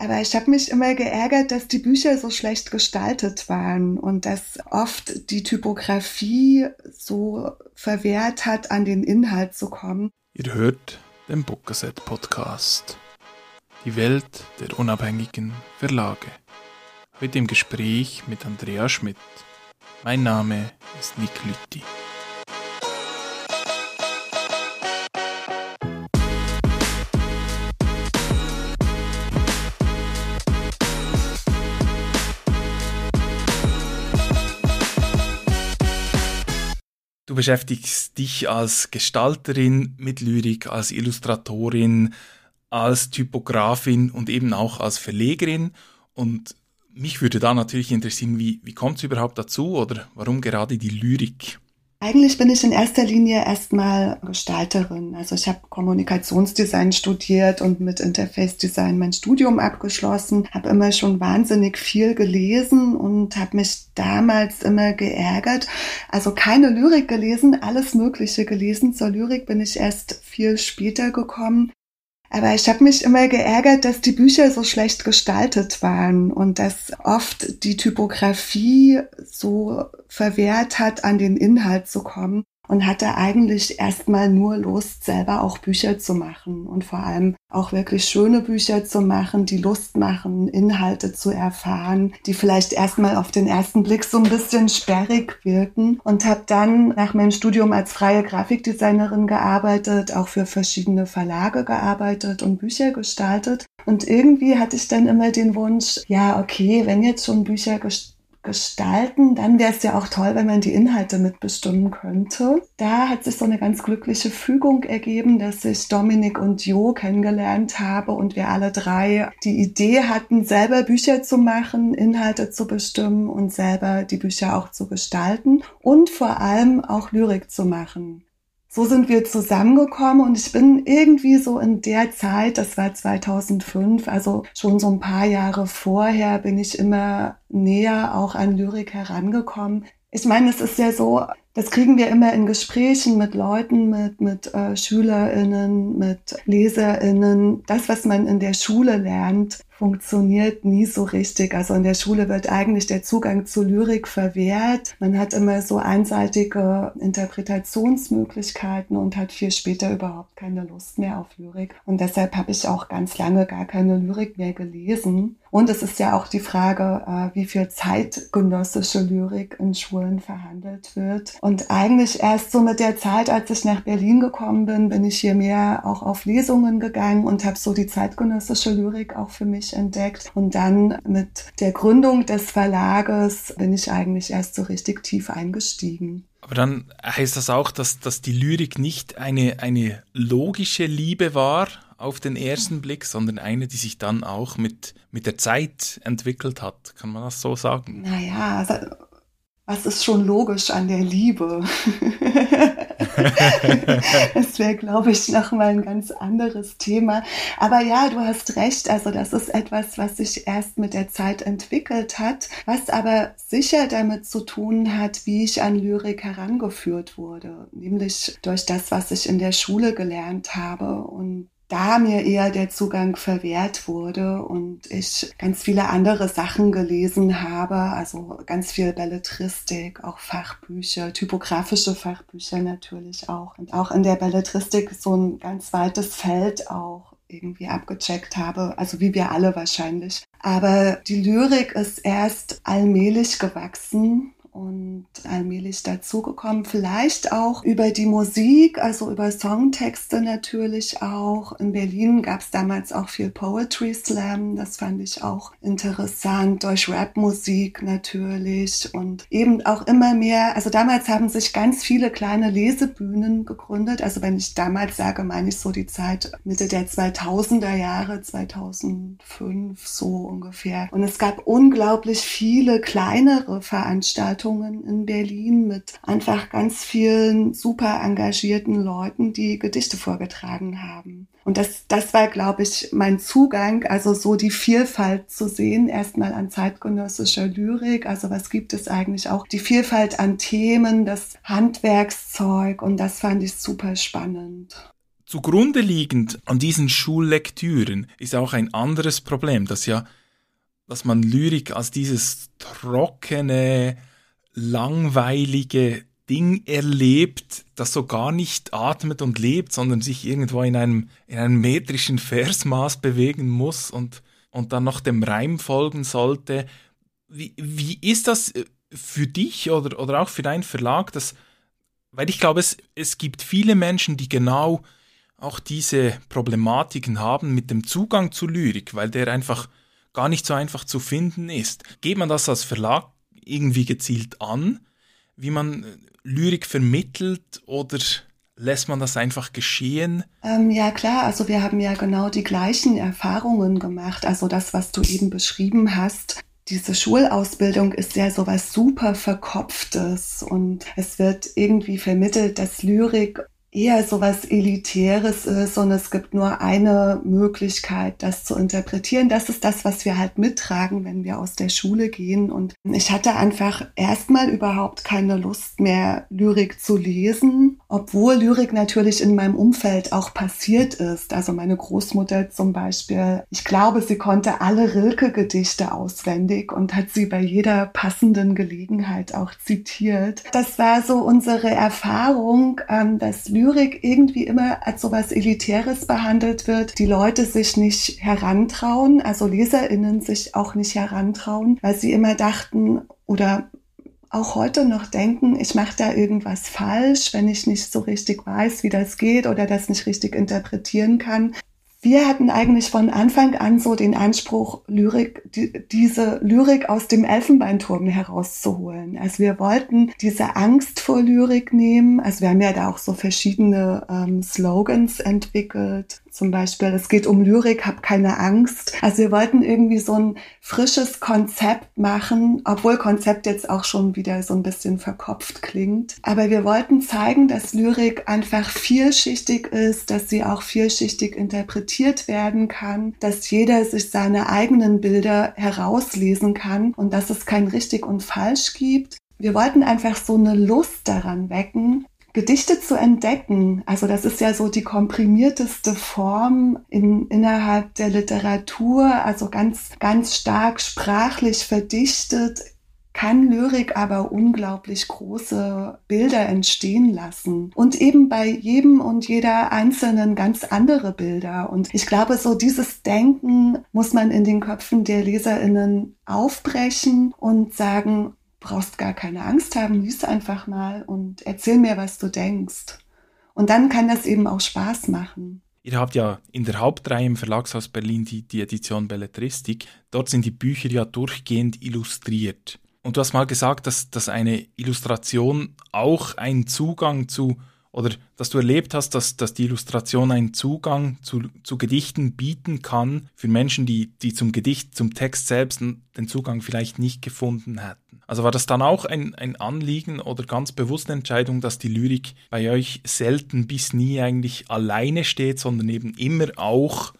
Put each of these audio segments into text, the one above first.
Aber ich habe mich immer geärgert, dass die Bücher so schlecht gestaltet waren und dass oft die Typografie so verwehrt hat, an den Inhalt zu kommen. Ihr hört den Bookerset Podcast. Die Welt der unabhängigen Verlage. Heute im Gespräch mit Andrea Schmidt. Mein Name ist Nick Lütti. Du beschäftigst dich als Gestalterin mit Lyrik, als Illustratorin, als Typografin und eben auch als Verlegerin. Und mich würde da natürlich interessieren, wie, wie kommt es überhaupt dazu oder warum gerade die Lyrik? Eigentlich bin ich in erster Linie erstmal Gestalterin. Also ich habe Kommunikationsdesign studiert und mit Interface Design mein Studium abgeschlossen, habe immer schon wahnsinnig viel gelesen und habe mich damals immer geärgert. Also keine Lyrik gelesen, alles Mögliche gelesen. Zur Lyrik bin ich erst viel später gekommen. Aber ich habe mich immer geärgert, dass die Bücher so schlecht gestaltet waren und dass oft die Typografie so verwehrt hat, an den Inhalt zu kommen und hatte eigentlich erstmal nur Lust, selber auch Bücher zu machen und vor allem auch wirklich schöne Bücher zu machen, die Lust machen, Inhalte zu erfahren, die vielleicht erstmal auf den ersten Blick so ein bisschen sperrig wirken. Und habe dann nach meinem Studium als freie Grafikdesignerin gearbeitet, auch für verschiedene Verlage gearbeitet und Bücher gestaltet. Und irgendwie hatte ich dann immer den Wunsch, ja, okay, wenn jetzt schon Bücher gestaltet gestalten, dann wäre es ja auch toll, wenn man die Inhalte mitbestimmen könnte. Da hat sich so eine ganz glückliche Fügung ergeben, dass ich Dominik und Jo kennengelernt habe und wir alle drei die Idee hatten, selber Bücher zu machen, Inhalte zu bestimmen und selber die Bücher auch zu gestalten und vor allem auch Lyrik zu machen so sind wir zusammengekommen und ich bin irgendwie so in der Zeit, das war 2005, also schon so ein paar Jahre vorher, bin ich immer näher auch an Lyrik herangekommen. Ich meine, es ist ja so, das kriegen wir immer in Gesprächen mit Leuten, mit, mit äh, SchülerInnen, mit LeserInnen. Das, was man in der Schule lernt, funktioniert nie so richtig. Also in der Schule wird eigentlich der Zugang zu Lyrik verwehrt. Man hat immer so einseitige Interpretationsmöglichkeiten und hat viel später überhaupt keine Lust mehr auf Lyrik. Und deshalb habe ich auch ganz lange gar keine Lyrik mehr gelesen. Und es ist ja auch die Frage, äh, wie viel zeitgenössische Lyrik in Schulen verhandelt wird. Und eigentlich erst so mit der Zeit, als ich nach Berlin gekommen bin, bin ich hier mehr auch auf Lesungen gegangen und habe so die zeitgenössische Lyrik auch für mich entdeckt. Und dann mit der Gründung des Verlages bin ich eigentlich erst so richtig tief eingestiegen. Aber dann heißt das auch, dass, dass die Lyrik nicht eine, eine logische Liebe war auf den ersten Blick, sondern eine, die sich dann auch mit, mit der Zeit entwickelt hat. Kann man das so sagen? Naja, also was ist schon logisch an der Liebe? das wäre, glaube ich, nochmal ein ganz anderes Thema. Aber ja, du hast recht. Also das ist etwas, was sich erst mit der Zeit entwickelt hat, was aber sicher damit zu tun hat, wie ich an Lyrik herangeführt wurde. Nämlich durch das, was ich in der Schule gelernt habe und da mir eher der Zugang verwehrt wurde und ich ganz viele andere Sachen gelesen habe, also ganz viel Belletristik, auch Fachbücher, typografische Fachbücher natürlich auch. Und auch in der Belletristik so ein ganz weites Feld auch irgendwie abgecheckt habe, also wie wir alle wahrscheinlich. Aber die Lyrik ist erst allmählich gewachsen und allmählich dazugekommen. Vielleicht auch über die Musik, also über Songtexte natürlich auch. In Berlin gab es damals auch viel Poetry Slam, das fand ich auch interessant, durch Rapmusik natürlich und eben auch immer mehr, also damals haben sich ganz viele kleine Lesebühnen gegründet. Also wenn ich damals sage, meine ich so die Zeit Mitte der 2000er Jahre, 2005 so ungefähr. Und es gab unglaublich viele kleinere Veranstaltungen Veranstaltungen in Berlin mit einfach ganz vielen super engagierten Leuten, die Gedichte vorgetragen haben. Und das, das war, glaube ich, mein Zugang, also so die Vielfalt zu sehen, erstmal an zeitgenössischer Lyrik. Also was gibt es eigentlich auch? Die Vielfalt an Themen, das Handwerkszeug und das fand ich super spannend. Zugrunde liegend an diesen Schullektüren ist auch ein anderes Problem, dass ja, dass man Lyrik als dieses trockene, langweilige Ding erlebt, das so gar nicht atmet und lebt, sondern sich irgendwo in einem, in einem metrischen Versmaß bewegen muss und, und dann noch dem Reim folgen sollte. Wie, wie ist das äh, für dich oder, oder auch für deinen Verlag? Das, weil ich glaube, es, es gibt viele Menschen, die genau auch diese Problematiken haben mit dem Zugang zu Lyrik, weil der einfach gar nicht so einfach zu finden ist. Geht man das als Verlag irgendwie gezielt an, wie man Lyrik vermittelt oder lässt man das einfach geschehen? Ähm, ja klar, also wir haben ja genau die gleichen Erfahrungen gemacht. Also das, was du eben beschrieben hast. Diese Schulausbildung ist ja sowas super Verkopftes und es wird irgendwie vermittelt, dass Lyrik eher so was Elitäres ist und es gibt nur eine Möglichkeit, das zu interpretieren. Das ist das, was wir halt mittragen, wenn wir aus der Schule gehen. Und ich hatte einfach erstmal überhaupt keine Lust mehr, Lyrik zu lesen, obwohl Lyrik natürlich in meinem Umfeld auch passiert ist. Also meine Großmutter zum Beispiel, ich glaube, sie konnte alle Rilke-Gedichte auswendig und hat sie bei jeder passenden Gelegenheit auch zitiert. Das war so unsere Erfahrung, ähm, dass Lyrik Lyrik irgendwie immer als sowas Elitäres behandelt wird, die Leute sich nicht herantrauen, also LeserInnen sich auch nicht herantrauen, weil sie immer dachten oder auch heute noch denken, ich mache da irgendwas falsch, wenn ich nicht so richtig weiß, wie das geht oder das nicht richtig interpretieren kann wir hatten eigentlich von Anfang an so den Anspruch, Lyrik, die, diese Lyrik aus dem Elfenbeinturm herauszuholen. Also wir wollten diese Angst vor Lyrik nehmen. Also wir haben ja da auch so verschiedene ähm, Slogans entwickelt. Zum Beispiel, es geht um Lyrik, hab keine Angst. Also wir wollten irgendwie so ein frisches Konzept machen, obwohl Konzept jetzt auch schon wieder so ein bisschen verkopft klingt. Aber wir wollten zeigen, dass Lyrik einfach vielschichtig ist, dass sie auch vielschichtig interpretiert werden kann, dass jeder sich seine eigenen Bilder herauslesen kann und dass es kein richtig und falsch gibt. Wir wollten einfach so eine Lust daran wecken, Gedichte zu entdecken. Also das ist ja so die komprimierteste Form in, innerhalb der Literatur, also ganz, ganz stark sprachlich verdichtet, kann Lyrik aber unglaublich große Bilder entstehen lassen. Und eben bei jedem und jeder Einzelnen ganz andere Bilder. Und ich glaube, so dieses Denken muss man in den Köpfen der Leserinnen aufbrechen und sagen, brauchst gar keine Angst haben, lies einfach mal und erzähl mir, was du denkst. Und dann kann das eben auch Spaß machen. Ihr habt ja in der Hauptreihe im Verlagshaus Berlin die, die Edition Belletristik. Dort sind die Bücher ja durchgehend illustriert. Und du hast mal gesagt, dass, dass eine Illustration auch einen Zugang zu oder dass du erlebt hast, dass, dass die Illustration einen Zugang zu, zu Gedichten bieten kann für Menschen, die, die zum Gedicht, zum Text selbst den Zugang vielleicht nicht gefunden hätten. Also war das dann auch ein, ein Anliegen oder ganz bewusste Entscheidung, dass die Lyrik bei euch selten bis nie eigentlich alleine steht, sondern eben immer auch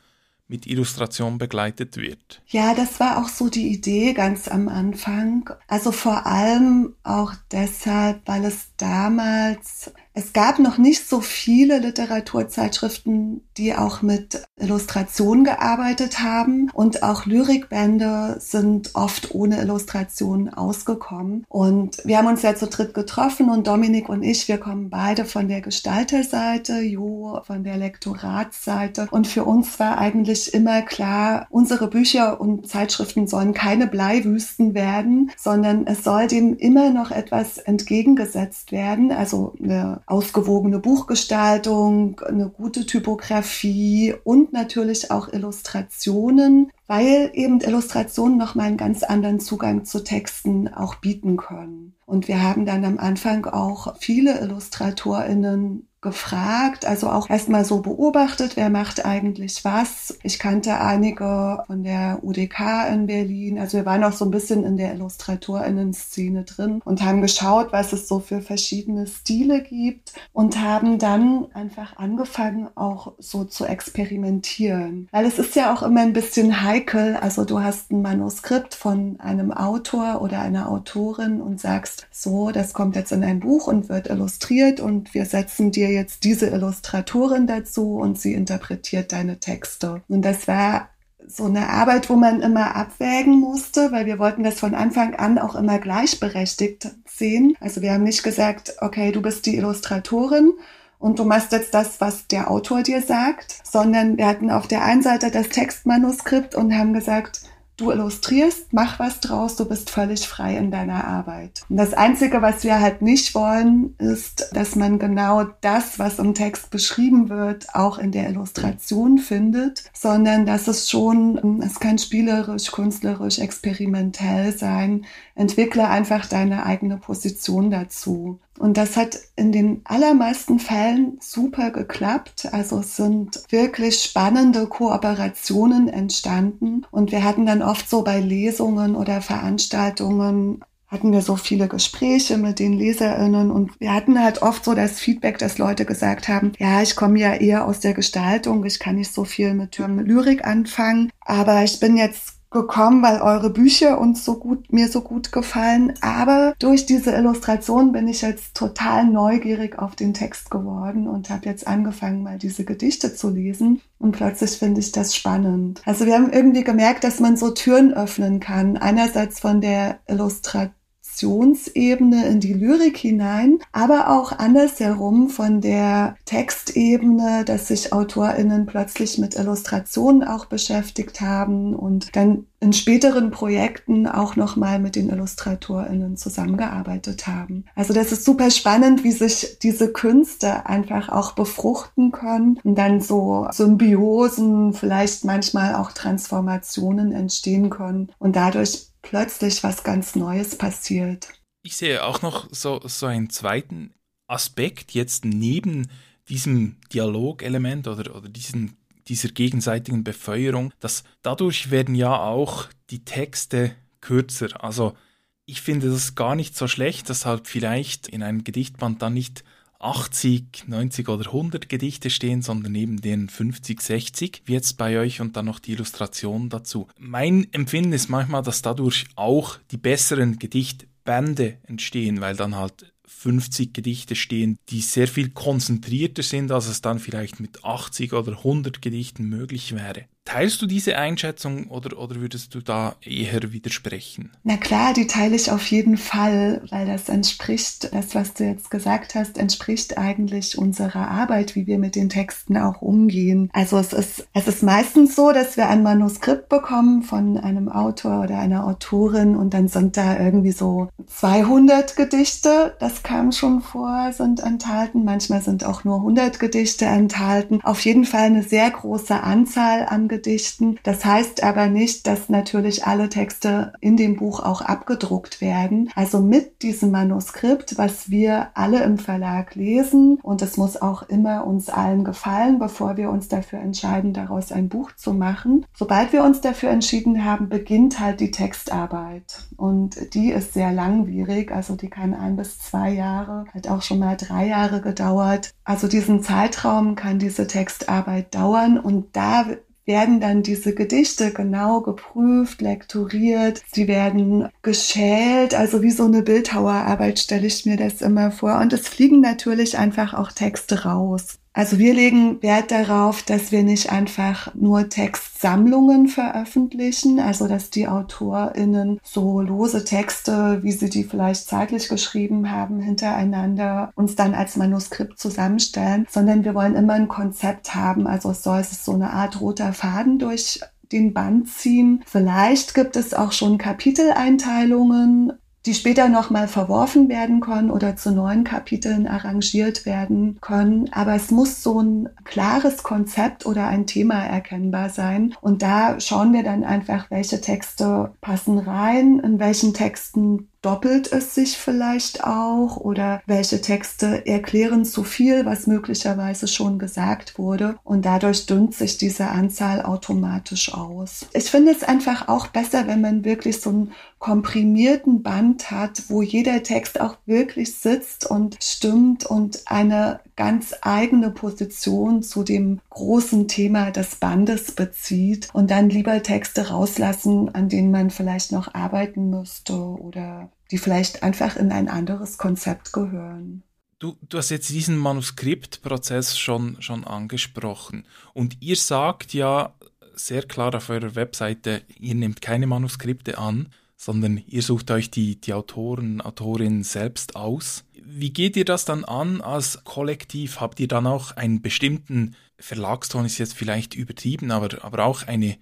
mit Illustration begleitet wird. Ja, das war auch so die Idee ganz am Anfang. Also vor allem auch deshalb, weil es damals es gab noch nicht so viele Literaturzeitschriften, die auch mit Illustration gearbeitet haben und auch Lyrikbände sind oft ohne Illustration ausgekommen. Und wir haben uns ja zu dritt getroffen und Dominik und ich, wir kommen beide von der Gestalterseite, Jo von der Lektoratsseite. Und für uns war eigentlich immer klar, unsere Bücher und Zeitschriften sollen keine Bleiwüsten werden, sondern es soll dem immer noch etwas entgegengesetzt werden, also eine ausgewogene Buchgestaltung, eine gute Typografie und natürlich auch Illustrationen, weil eben Illustrationen nochmal einen ganz anderen Zugang zu Texten auch bieten können. Und wir haben dann am Anfang auch viele IllustratorInnen gefragt, also auch erstmal so beobachtet, wer macht eigentlich was. Ich kannte einige von der UDK in Berlin, also wir waren auch so ein bisschen in der Illustratorinnen-Szene drin und haben geschaut, was es so für verschiedene Stile gibt und haben dann einfach angefangen, auch so zu experimentieren. Weil es ist ja auch immer ein bisschen heikel, also du hast ein Manuskript von einem Autor oder einer Autorin und sagst, so, das kommt jetzt in ein Buch und wird illustriert und wir setzen dir jetzt diese Illustratorin dazu und sie interpretiert deine Texte. Und das war so eine Arbeit, wo man immer abwägen musste, weil wir wollten das von Anfang an auch immer gleichberechtigt sehen. Also wir haben nicht gesagt, okay, du bist die Illustratorin und du machst jetzt das, was der Autor dir sagt, sondern wir hatten auf der einen Seite das Textmanuskript und haben gesagt, du illustrierst, mach was draus, du bist völlig frei in deiner Arbeit. Und das Einzige, was wir halt nicht wollen, ist, dass man genau das, was im Text beschrieben wird, auch in der Illustration findet, sondern dass es schon, es kann spielerisch, künstlerisch, experimentell sein. Entwickle einfach deine eigene Position dazu. Und das hat in den allermeisten Fällen super geklappt. Also es sind wirklich spannende Kooperationen entstanden. Und wir hatten dann oft so bei Lesungen oder Veranstaltungen hatten wir so viele Gespräche mit den LeserInnen und wir hatten halt oft so das Feedback, dass Leute gesagt haben, ja, ich komme ja eher aus der Gestaltung, ich kann nicht so viel mit Lyrik anfangen, aber ich bin jetzt gekommen, weil eure Bücher uns so gut, mir so gut gefallen. Aber durch diese Illustration bin ich jetzt total neugierig auf den Text geworden und habe jetzt angefangen, mal diese Gedichte zu lesen. Und plötzlich finde ich das spannend. Also wir haben irgendwie gemerkt, dass man so Türen öffnen kann. Einerseits von der Illustration Emotionsebene in die Lyrik hinein, aber auch andersherum von der Textebene, dass sich AutorInnen plötzlich mit Illustrationen auch beschäftigt haben und dann in späteren Projekten auch nochmal mit den IllustratorInnen zusammengearbeitet haben. Also das ist super spannend, wie sich diese Künste einfach auch befruchten können und dann so Symbiosen, vielleicht manchmal auch Transformationen entstehen können und dadurch plötzlich was ganz Neues passiert. Ich sehe auch noch so, so einen zweiten Aspekt jetzt neben diesem Dialogelement oder, oder diesen, dieser gegenseitigen Befeuerung, dass dadurch werden ja auch die Texte kürzer. Also ich finde das gar nicht so schlecht, dass halt vielleicht in einem Gedichtband dann nicht 80, 90 oder 100 Gedichte stehen, sondern neben den 50, 60, wie jetzt bei euch und dann noch die Illustration dazu. Mein Empfinden ist manchmal, dass dadurch auch die besseren Gedichtbände entstehen, weil dann halt 50 Gedichte stehen, die sehr viel konzentrierter sind, als es dann vielleicht mit 80 oder 100 Gedichten möglich wäre. Teilst du diese Einschätzung oder, oder würdest du da eher widersprechen? Na klar, die teile ich auf jeden Fall, weil das entspricht, das, was du jetzt gesagt hast, entspricht eigentlich unserer Arbeit, wie wir mit den Texten auch umgehen. Also es ist, es ist meistens so, dass wir ein Manuskript bekommen von einem Autor oder einer Autorin und dann sind da irgendwie so 200 Gedichte, das kam schon vor, sind enthalten. Manchmal sind auch nur 100 Gedichte enthalten. Auf jeden Fall eine sehr große Anzahl an Gedichten Gedichten. Das heißt aber nicht, dass natürlich alle Texte in dem Buch auch abgedruckt werden. Also mit diesem Manuskript, was wir alle im Verlag lesen, und es muss auch immer uns allen gefallen, bevor wir uns dafür entscheiden, daraus ein Buch zu machen. Sobald wir uns dafür entschieden haben, beginnt halt die Textarbeit. Und die ist sehr langwierig, also die kann ein bis zwei Jahre, hat auch schon mal drei Jahre gedauert. Also diesen Zeitraum kann diese Textarbeit dauern und da werden dann diese Gedichte genau geprüft, lektoriert, sie werden geschält, also wie so eine Bildhauerarbeit stelle ich mir das immer vor. Und es fliegen natürlich einfach auch Texte raus. Also wir legen Wert darauf, dass wir nicht einfach nur Textsammlungen veröffentlichen, also dass die AutorInnen so lose Texte, wie sie die vielleicht zeitlich geschrieben haben, hintereinander uns dann als Manuskript zusammenstellen, sondern wir wollen immer ein Konzept haben. Also es soll es so eine Art roter Faden durch den Band ziehen. Vielleicht gibt es auch schon Kapiteleinteilungen die später nochmal verworfen werden können oder zu neuen Kapiteln arrangiert werden können. Aber es muss so ein klares Konzept oder ein Thema erkennbar sein. Und da schauen wir dann einfach, welche Texte passen rein, in welchen Texten doppelt es sich vielleicht auch oder welche Texte erklären zu viel, was möglicherweise schon gesagt wurde und dadurch dünnt sich diese Anzahl automatisch aus. Ich finde es einfach auch besser, wenn man wirklich so einen komprimierten Band hat, wo jeder Text auch wirklich sitzt und stimmt und eine ganz eigene Position zu dem großen Thema des Bandes bezieht und dann lieber Texte rauslassen, an denen man vielleicht noch arbeiten müsste oder die vielleicht einfach in ein anderes Konzept gehören. Du, du hast jetzt diesen Manuskriptprozess schon, schon angesprochen. Und ihr sagt ja sehr klar auf eurer Webseite, ihr nehmt keine Manuskripte an, sondern ihr sucht euch die, die Autoren, Autorinnen selbst aus. Wie geht ihr das dann an als Kollektiv? Habt ihr dann auch einen bestimmten Verlagston, ist jetzt vielleicht übertrieben, aber, aber auch eine,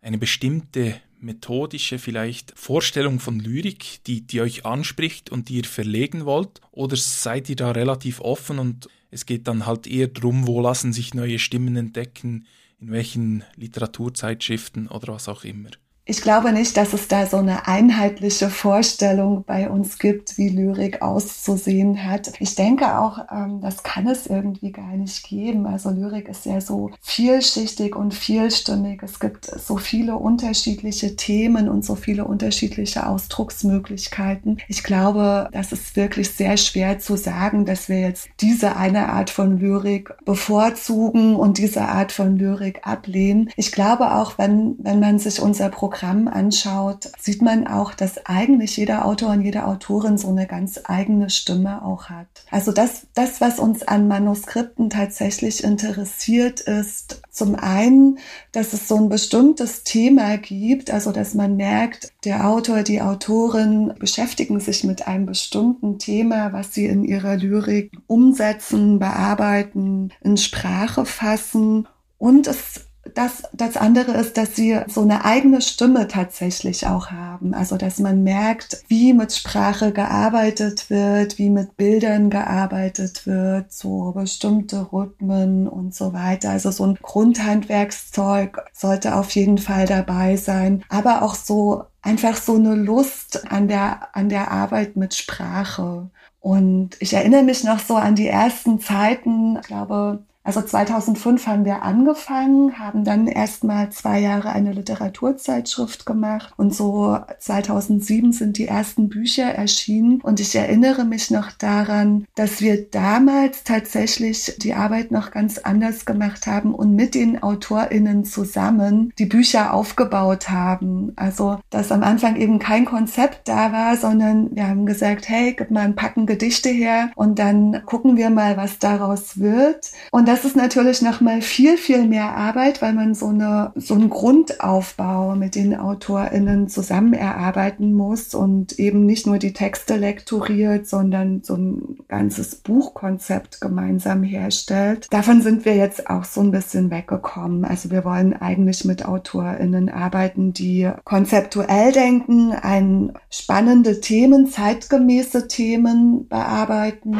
eine bestimmte methodische vielleicht Vorstellung von Lyrik, die, die euch anspricht und die ihr verlegen wollt? Oder seid ihr da relativ offen und es geht dann halt eher darum, wo lassen sich neue Stimmen entdecken, in welchen Literaturzeitschriften oder was auch immer? Ich glaube nicht, dass es da so eine einheitliche Vorstellung bei uns gibt, wie Lyrik auszusehen hat. Ich denke auch, ähm, das kann es irgendwie gar nicht geben. Also Lyrik ist ja so vielschichtig und vielstimmig. Es gibt so viele unterschiedliche Themen und so viele unterschiedliche Ausdrucksmöglichkeiten. Ich glaube, das ist wirklich sehr schwer zu sagen, dass wir jetzt diese eine Art von Lyrik bevorzugen und diese Art von Lyrik ablehnen. Ich glaube auch, wenn, wenn man sich unser Programm Programm anschaut, sieht man auch, dass eigentlich jeder Autor und jede Autorin so eine ganz eigene Stimme auch hat. Also das, das, was uns an Manuskripten tatsächlich interessiert, ist zum einen, dass es so ein bestimmtes Thema gibt, also dass man merkt, der Autor, die Autorin beschäftigen sich mit einem bestimmten Thema, was sie in ihrer Lyrik umsetzen, bearbeiten, in Sprache fassen. Und es das, das andere ist, dass sie so eine eigene Stimme tatsächlich auch haben. Also, dass man merkt, wie mit Sprache gearbeitet wird, wie mit Bildern gearbeitet wird, so bestimmte Rhythmen und so weiter. Also, so ein Grundhandwerkszeug sollte auf jeden Fall dabei sein. Aber auch so einfach so eine Lust an der, an der Arbeit mit Sprache. Und ich erinnere mich noch so an die ersten Zeiten, ich glaube, also 2005 haben wir angefangen, haben dann erstmal zwei Jahre eine Literaturzeitschrift gemacht und so 2007 sind die ersten Bücher erschienen und ich erinnere mich noch daran, dass wir damals tatsächlich die Arbeit noch ganz anders gemacht haben und mit den AutorInnen zusammen die Bücher aufgebaut haben. Also, dass am Anfang eben kein Konzept da war, sondern wir haben gesagt, hey, gib mal ein Packen Gedichte her und dann gucken wir mal, was daraus wird. Und das ist natürlich nochmal viel, viel mehr Arbeit, weil man so, eine, so einen Grundaufbau mit den AutorInnen zusammen erarbeiten muss und eben nicht nur die Texte lektoriert, sondern so ein ganzes Buchkonzept gemeinsam herstellt. Davon sind wir jetzt auch so ein bisschen weggekommen. Also wir wollen eigentlich mit AutorInnen arbeiten, die konzeptuell denken, ein spannende Themen, zeitgemäße Themen bearbeiten.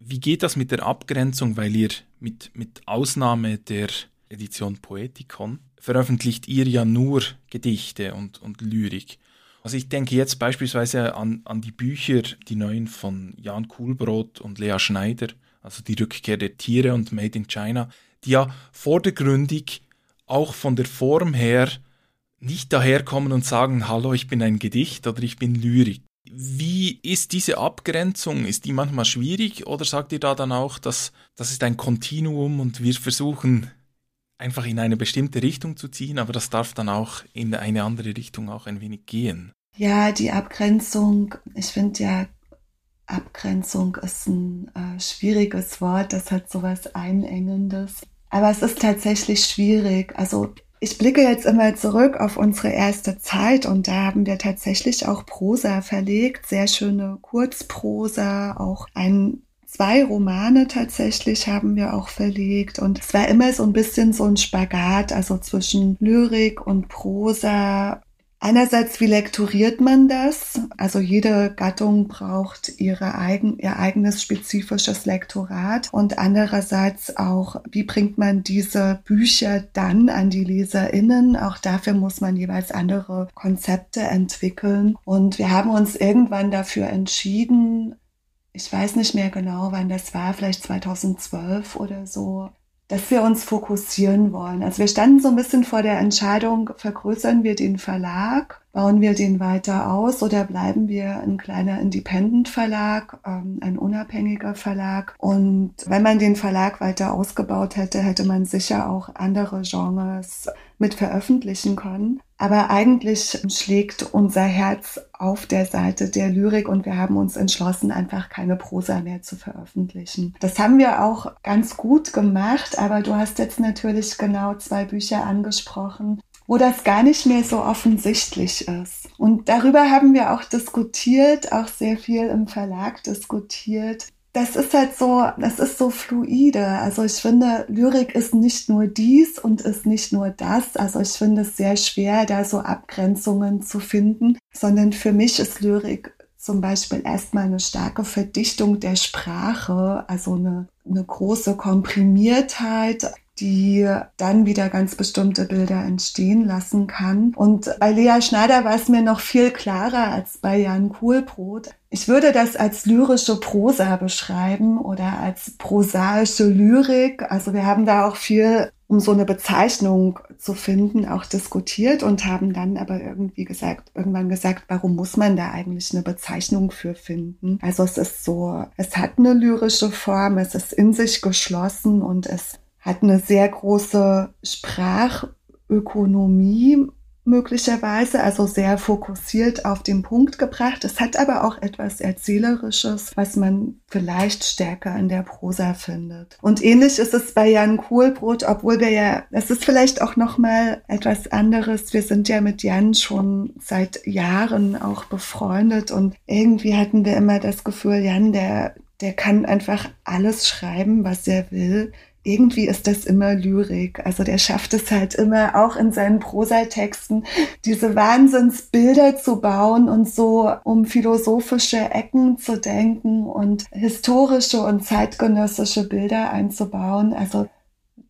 Wie geht das mit der Abgrenzung, weil ihr mit, mit Ausnahme der Edition Poetikon veröffentlicht ihr ja nur Gedichte und, und Lyrik. Also ich denke jetzt beispielsweise an, an die Bücher, die neuen von Jan Kuhlbrot und Lea Schneider, also die Rückkehr der Tiere und Made in China, die ja vordergründig auch von der Form her nicht daherkommen und sagen, hallo, ich bin ein Gedicht oder ich bin Lyrik. Wie ist diese Abgrenzung? Ist die manchmal schwierig oder sagt ihr da dann auch, dass das ist ein Kontinuum und wir versuchen einfach in eine bestimmte Richtung zu ziehen, aber das darf dann auch in eine andere Richtung auch ein wenig gehen? Ja, die Abgrenzung, ich finde ja, Abgrenzung ist ein äh, schwieriges Wort, das hat sowas Einengendes. Aber es ist tatsächlich schwierig. Also ich blicke jetzt immer zurück auf unsere erste Zeit und da haben wir tatsächlich auch Prosa verlegt, sehr schöne Kurzprosa, auch ein zwei Romane tatsächlich haben wir auch verlegt und es war immer so ein bisschen so ein Spagat, also zwischen Lyrik und Prosa Einerseits, wie lektoriert man das? Also jede Gattung braucht ihre eigen, ihr eigenes spezifisches Lektorat. Und andererseits auch, wie bringt man diese Bücher dann an die LeserInnen? Auch dafür muss man jeweils andere Konzepte entwickeln. Und wir haben uns irgendwann dafür entschieden, ich weiß nicht mehr genau, wann das war, vielleicht 2012 oder so, dass wir uns fokussieren wollen. Also wir standen so ein bisschen vor der Entscheidung, vergrößern wir den Verlag Bauen wir den weiter aus oder bleiben wir ein kleiner Independent-Verlag, ähm, ein unabhängiger Verlag? Und wenn man den Verlag weiter ausgebaut hätte, hätte man sicher auch andere Genres mit veröffentlichen können. Aber eigentlich schlägt unser Herz auf der Seite der Lyrik und wir haben uns entschlossen, einfach keine Prosa mehr zu veröffentlichen. Das haben wir auch ganz gut gemacht, aber du hast jetzt natürlich genau zwei Bücher angesprochen, wo das gar nicht mehr so offensichtlich ist. Und darüber haben wir auch diskutiert, auch sehr viel im Verlag diskutiert. Das ist halt so, das ist so fluide. Also ich finde, Lyrik ist nicht nur dies und ist nicht nur das. Also ich finde es sehr schwer, da so Abgrenzungen zu finden, sondern für mich ist Lyrik zum Beispiel erstmal eine starke Verdichtung der Sprache, also eine, eine große Komprimiertheit, die dann wieder ganz bestimmte Bilder entstehen lassen kann. Und bei Lea Schneider war es mir noch viel klarer als bei Jan Kuhlbrot. Ich würde das als lyrische Prosa beschreiben oder als prosaische Lyrik. Also wir haben da auch viel, um so eine Bezeichnung zu finden, auch diskutiert und haben dann aber irgendwie gesagt, irgendwann gesagt, warum muss man da eigentlich eine Bezeichnung für finden? Also es ist so, es hat eine lyrische Form, es ist in sich geschlossen und es hat eine sehr große Sprachökonomie möglicherweise, also sehr fokussiert auf den Punkt gebracht. Es hat aber auch etwas Erzählerisches, was man vielleicht stärker in der Prosa findet. Und ähnlich ist es bei Jan Kohlbrot, obwohl wir ja, es ist vielleicht auch nochmal etwas anderes. Wir sind ja mit Jan schon seit Jahren auch befreundet und irgendwie hatten wir immer das Gefühl, Jan, der, der kann einfach alles schreiben, was er will irgendwie ist das immer Lyrik. Also der schafft es halt immer auch in seinen Prosatexten, diese Wahnsinnsbilder zu bauen und so um philosophische Ecken zu denken und historische und zeitgenössische Bilder einzubauen. Also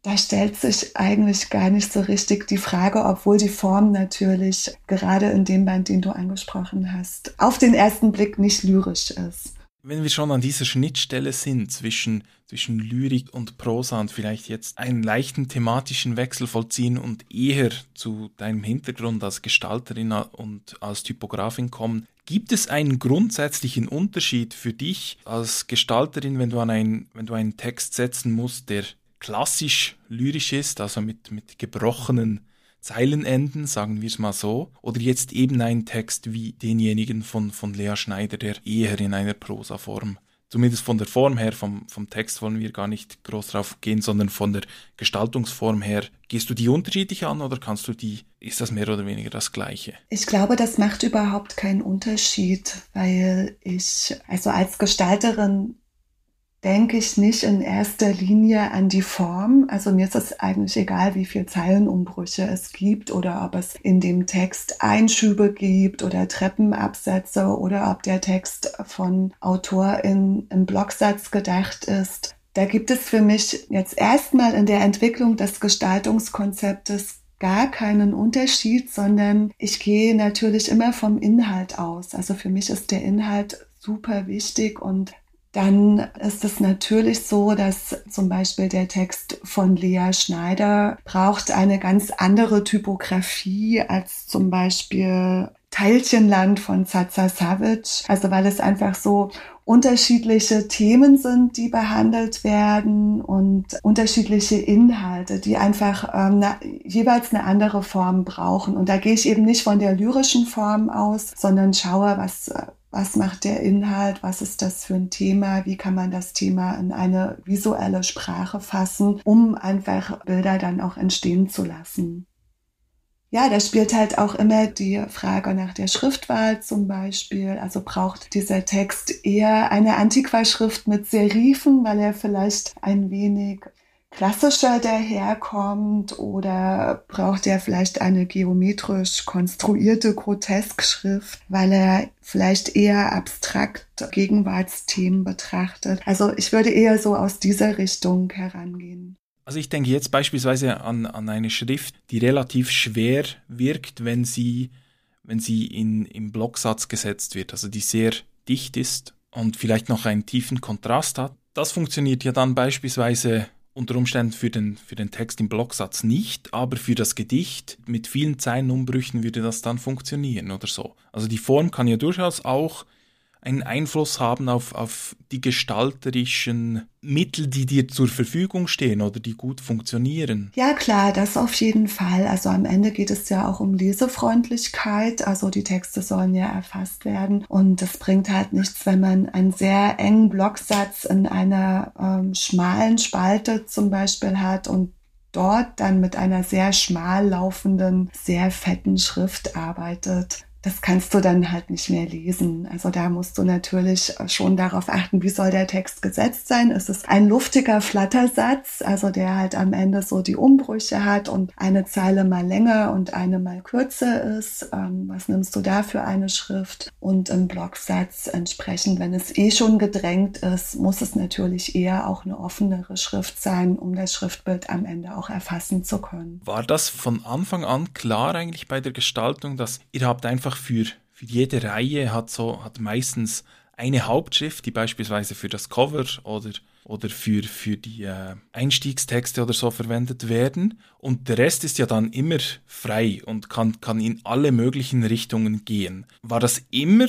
da stellt sich eigentlich gar nicht so richtig die Frage, obwohl die Form natürlich gerade in dem Band, den du angesprochen hast, auf den ersten Blick nicht lyrisch ist. Wenn wir schon an dieser Schnittstelle sind zwischen, zwischen Lyrik und Prosa und vielleicht jetzt einen leichten thematischen Wechsel vollziehen und eher zu deinem Hintergrund als Gestalterin und als Typografin kommen, gibt es einen grundsätzlichen Unterschied für dich als Gestalterin, wenn du, an ein, wenn du einen Text setzen musst, der klassisch lyrisch ist, also mit, mit gebrochenen Zeilenenden, sagen wir es mal so, oder jetzt eben ein Text wie denjenigen von, von Lea Schneider, der eher in einer Prosaform, zumindest von der Form her, vom, vom Text wollen wir gar nicht groß drauf gehen, sondern von der Gestaltungsform her. Gehst du die unterschiedlich an oder kannst du die, ist das mehr oder weniger das Gleiche? Ich glaube, das macht überhaupt keinen Unterschied, weil ich, also als Gestalterin denke ich nicht in erster Linie an die Form. Also mir ist es eigentlich egal, wie viel Zeilenumbrüche es gibt oder ob es in dem Text Einschübe gibt oder Treppenabsätze oder ob der Text von Autor in, im Blocksatz gedacht ist. Da gibt es für mich jetzt erstmal in der Entwicklung des Gestaltungskonzeptes gar keinen Unterschied, sondern ich gehe natürlich immer vom Inhalt aus. Also für mich ist der Inhalt super wichtig und dann ist es natürlich so, dass zum Beispiel der Text von Lea Schneider braucht eine ganz andere Typografie als zum Beispiel Teilchenland von Zaza Savage. Also weil es einfach so unterschiedliche Themen sind, die behandelt werden und unterschiedliche Inhalte, die einfach ähm, na, jeweils eine andere Form brauchen. Und da gehe ich eben nicht von der lyrischen Form aus, sondern schaue, was was macht der Inhalt, was ist das für ein Thema, wie kann man das Thema in eine visuelle Sprache fassen, um einfach Bilder dann auch entstehen zu lassen. Ja, da spielt halt auch immer die Frage nach der Schriftwahl zum Beispiel. Also braucht dieser Text eher eine Antiquaschrift mit Serifen, weil er vielleicht ein wenig klassischer daherkommt oder braucht er vielleicht eine geometrisch konstruierte Groteskschrift, weil er vielleicht eher abstrakt Gegenwartsthemen betrachtet. Also ich würde eher so aus dieser Richtung herangehen. Also ich denke jetzt beispielsweise an, an eine Schrift, die relativ schwer wirkt, wenn sie, wenn sie in, im Blocksatz gesetzt wird, also die sehr dicht ist und vielleicht noch einen tiefen Kontrast hat. Das funktioniert ja dann beispielsweise unter Umständen für den, für den Text im Blocksatz nicht, aber für das Gedicht mit vielen Zeilenumbrüchen würde das dann funktionieren oder so. Also die Form kann ja durchaus auch einen Einfluss haben auf, auf die gestalterischen Mittel, die dir zur Verfügung stehen oder die gut funktionieren? Ja, klar, das auf jeden Fall. Also am Ende geht es ja auch um Lesefreundlichkeit. Also die Texte sollen ja erfasst werden. Und es bringt halt nichts, wenn man einen sehr engen Blocksatz in einer ähm, schmalen Spalte zum Beispiel hat und dort dann mit einer sehr schmal laufenden, sehr fetten Schrift arbeitet das kannst du dann halt nicht mehr lesen. Also da musst du natürlich schon darauf achten, wie soll der Text gesetzt sein. Ist es ein luftiger Flattersatz, also der halt am Ende so die Umbrüche hat und eine Zeile mal länger und eine mal kürzer ist. Ähm, was nimmst du da für eine Schrift? Und im Blocksatz entsprechend, wenn es eh schon gedrängt ist, muss es natürlich eher auch eine offenere Schrift sein, um das Schriftbild am Ende auch erfassen zu können. War das von Anfang an klar eigentlich bei der Gestaltung, dass ihr habt einfach einfach für, für jede Reihe hat so, hat meistens eine Hauptschrift, die beispielsweise für das Cover oder, oder für, für die äh, Einstiegstexte oder so verwendet werden. Und der Rest ist ja dann immer frei und kann, kann in alle möglichen Richtungen gehen. War das immer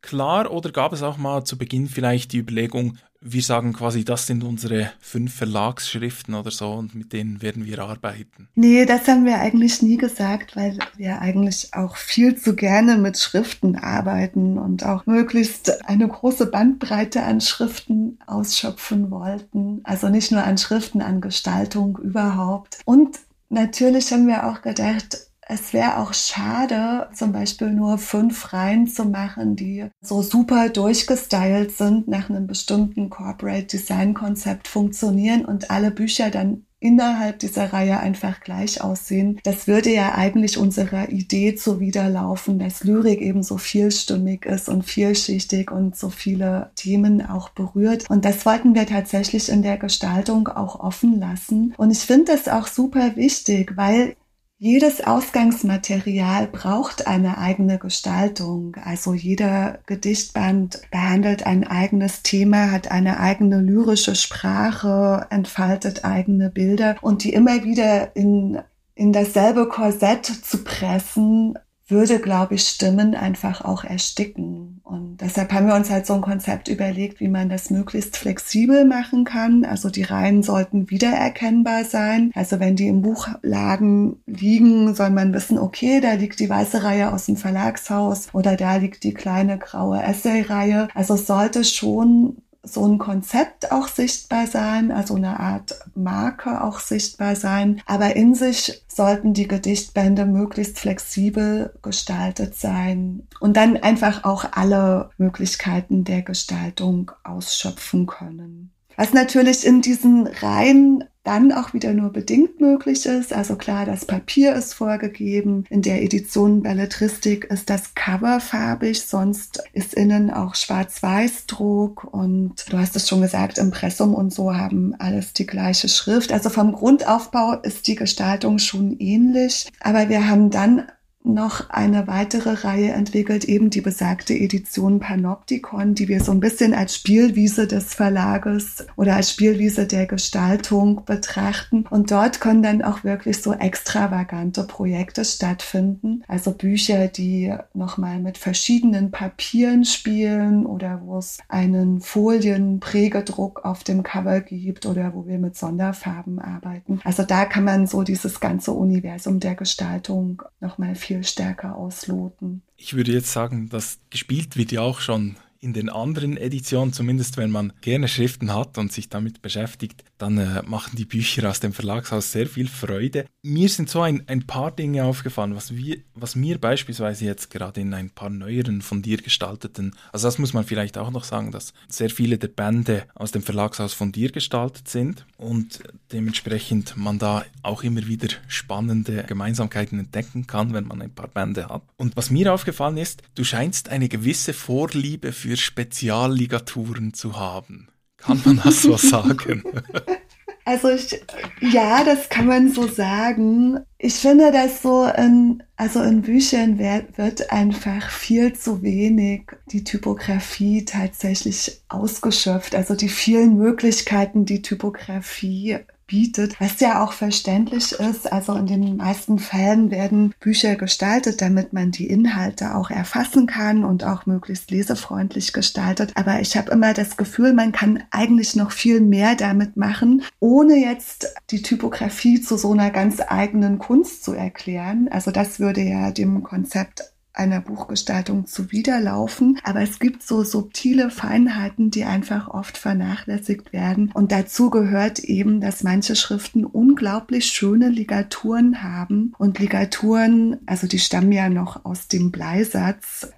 klar oder gab es auch mal zu Beginn vielleicht die Überlegung, wir sagen quasi, das sind unsere fünf Verlagsschriften oder so und mit denen werden wir arbeiten. Nee, das haben wir eigentlich nie gesagt, weil wir eigentlich auch viel zu gerne mit Schriften arbeiten und auch möglichst eine große Bandbreite an Schriften ausschöpfen wollten. Also nicht nur an Schriften, an Gestaltung überhaupt. Und natürlich haben wir auch gedacht, es wäre auch schade, zum Beispiel nur fünf Reihen zu machen, die so super durchgestylt sind, nach einem bestimmten Corporate Design Konzept funktionieren und alle Bücher dann innerhalb dieser Reihe einfach gleich aussehen. Das würde ja eigentlich unserer Idee zuwiderlaufen, dass Lyrik eben so vielstimmig ist und vielschichtig und so viele Themen auch berührt. Und das wollten wir tatsächlich in der Gestaltung auch offen lassen. Und ich finde das auch super wichtig, weil jedes Ausgangsmaterial braucht eine eigene Gestaltung. Also jeder Gedichtband behandelt ein eigenes Thema, hat eine eigene lyrische Sprache, entfaltet eigene Bilder und die immer wieder in in dasselbe Korsett zu pressen, würde, glaube ich, Stimmen einfach auch ersticken. Und deshalb haben wir uns halt so ein Konzept überlegt, wie man das möglichst flexibel machen kann. Also die Reihen sollten wiedererkennbar sein. Also wenn die im Buchladen liegen, soll man wissen, okay, da liegt die weiße Reihe aus dem Verlagshaus oder da liegt die kleine graue Essay-Reihe. Also es sollte schon so ein Konzept auch sichtbar sein, also eine Art Marke auch sichtbar sein. Aber in sich sollten die Gedichtbände möglichst flexibel gestaltet sein und dann einfach auch alle Möglichkeiten der Gestaltung ausschöpfen können. Was natürlich in diesen Reihen dann auch wieder nur bedingt möglich ist. Also klar, das Papier ist vorgegeben. In der Edition Belletristik ist das Cover farbig, sonst ist innen auch Schwarz-Weiß-Druck und du hast es schon gesagt, Impressum und so haben alles die gleiche Schrift. Also vom Grundaufbau ist die Gestaltung schon ähnlich, aber wir haben dann noch eine weitere Reihe entwickelt, eben die besagte Edition Panoptikon, die wir so ein bisschen als Spielwiese des Verlages oder als Spielwiese der Gestaltung betrachten. Und dort können dann auch wirklich so extravagante Projekte stattfinden. Also Bücher, die nochmal mit verschiedenen Papieren spielen oder wo es einen Folienprägedruck auf dem Cover gibt oder wo wir mit Sonderfarben arbeiten. Also da kann man so dieses ganze Universum der Gestaltung nochmal viel viel stärker ausloten. Ich würde jetzt sagen, das gespielt wird ja auch schon in den anderen Editionen, zumindest wenn man gerne Schriften hat und sich damit beschäftigt, dann äh, machen die Bücher aus dem Verlagshaus sehr viel Freude. Mir sind so ein, ein paar Dinge aufgefallen, was, wir, was mir beispielsweise jetzt gerade in ein paar neueren von dir gestalteten, also das muss man vielleicht auch noch sagen, dass sehr viele der Bände aus dem Verlagshaus von dir gestaltet sind und dementsprechend man da auch immer wieder spannende Gemeinsamkeiten entdecken kann, wenn man ein paar Bände hat. Und was mir aufgefallen ist, du scheinst eine gewisse Vorliebe für Spezialligaturen zu haben. Kann man das so sagen? Also ich, ja, das kann man so sagen. Ich finde, dass so in, also in Büchern wird, wird einfach viel zu wenig die Typografie tatsächlich ausgeschöpft. Also die vielen Möglichkeiten, die Typografie bietet, was ja auch verständlich ist. Also in den meisten Fällen werden Bücher gestaltet, damit man die Inhalte auch erfassen kann und auch möglichst lesefreundlich gestaltet. Aber ich habe immer das Gefühl, man kann eigentlich noch viel mehr damit machen, ohne jetzt die Typografie zu so einer ganz eigenen Kunst zu erklären. Also das würde ja dem Konzept einer Buchgestaltung zuwiderlaufen. Aber es gibt so subtile Feinheiten, die einfach oft vernachlässigt werden. Und dazu gehört eben, dass manche Schriften unglaublich schöne Ligaturen haben. Und Ligaturen, also die stammen ja noch aus dem Bleisatz.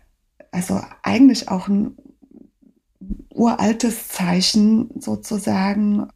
Also eigentlich auch ein uraltes Zeichen sozusagen,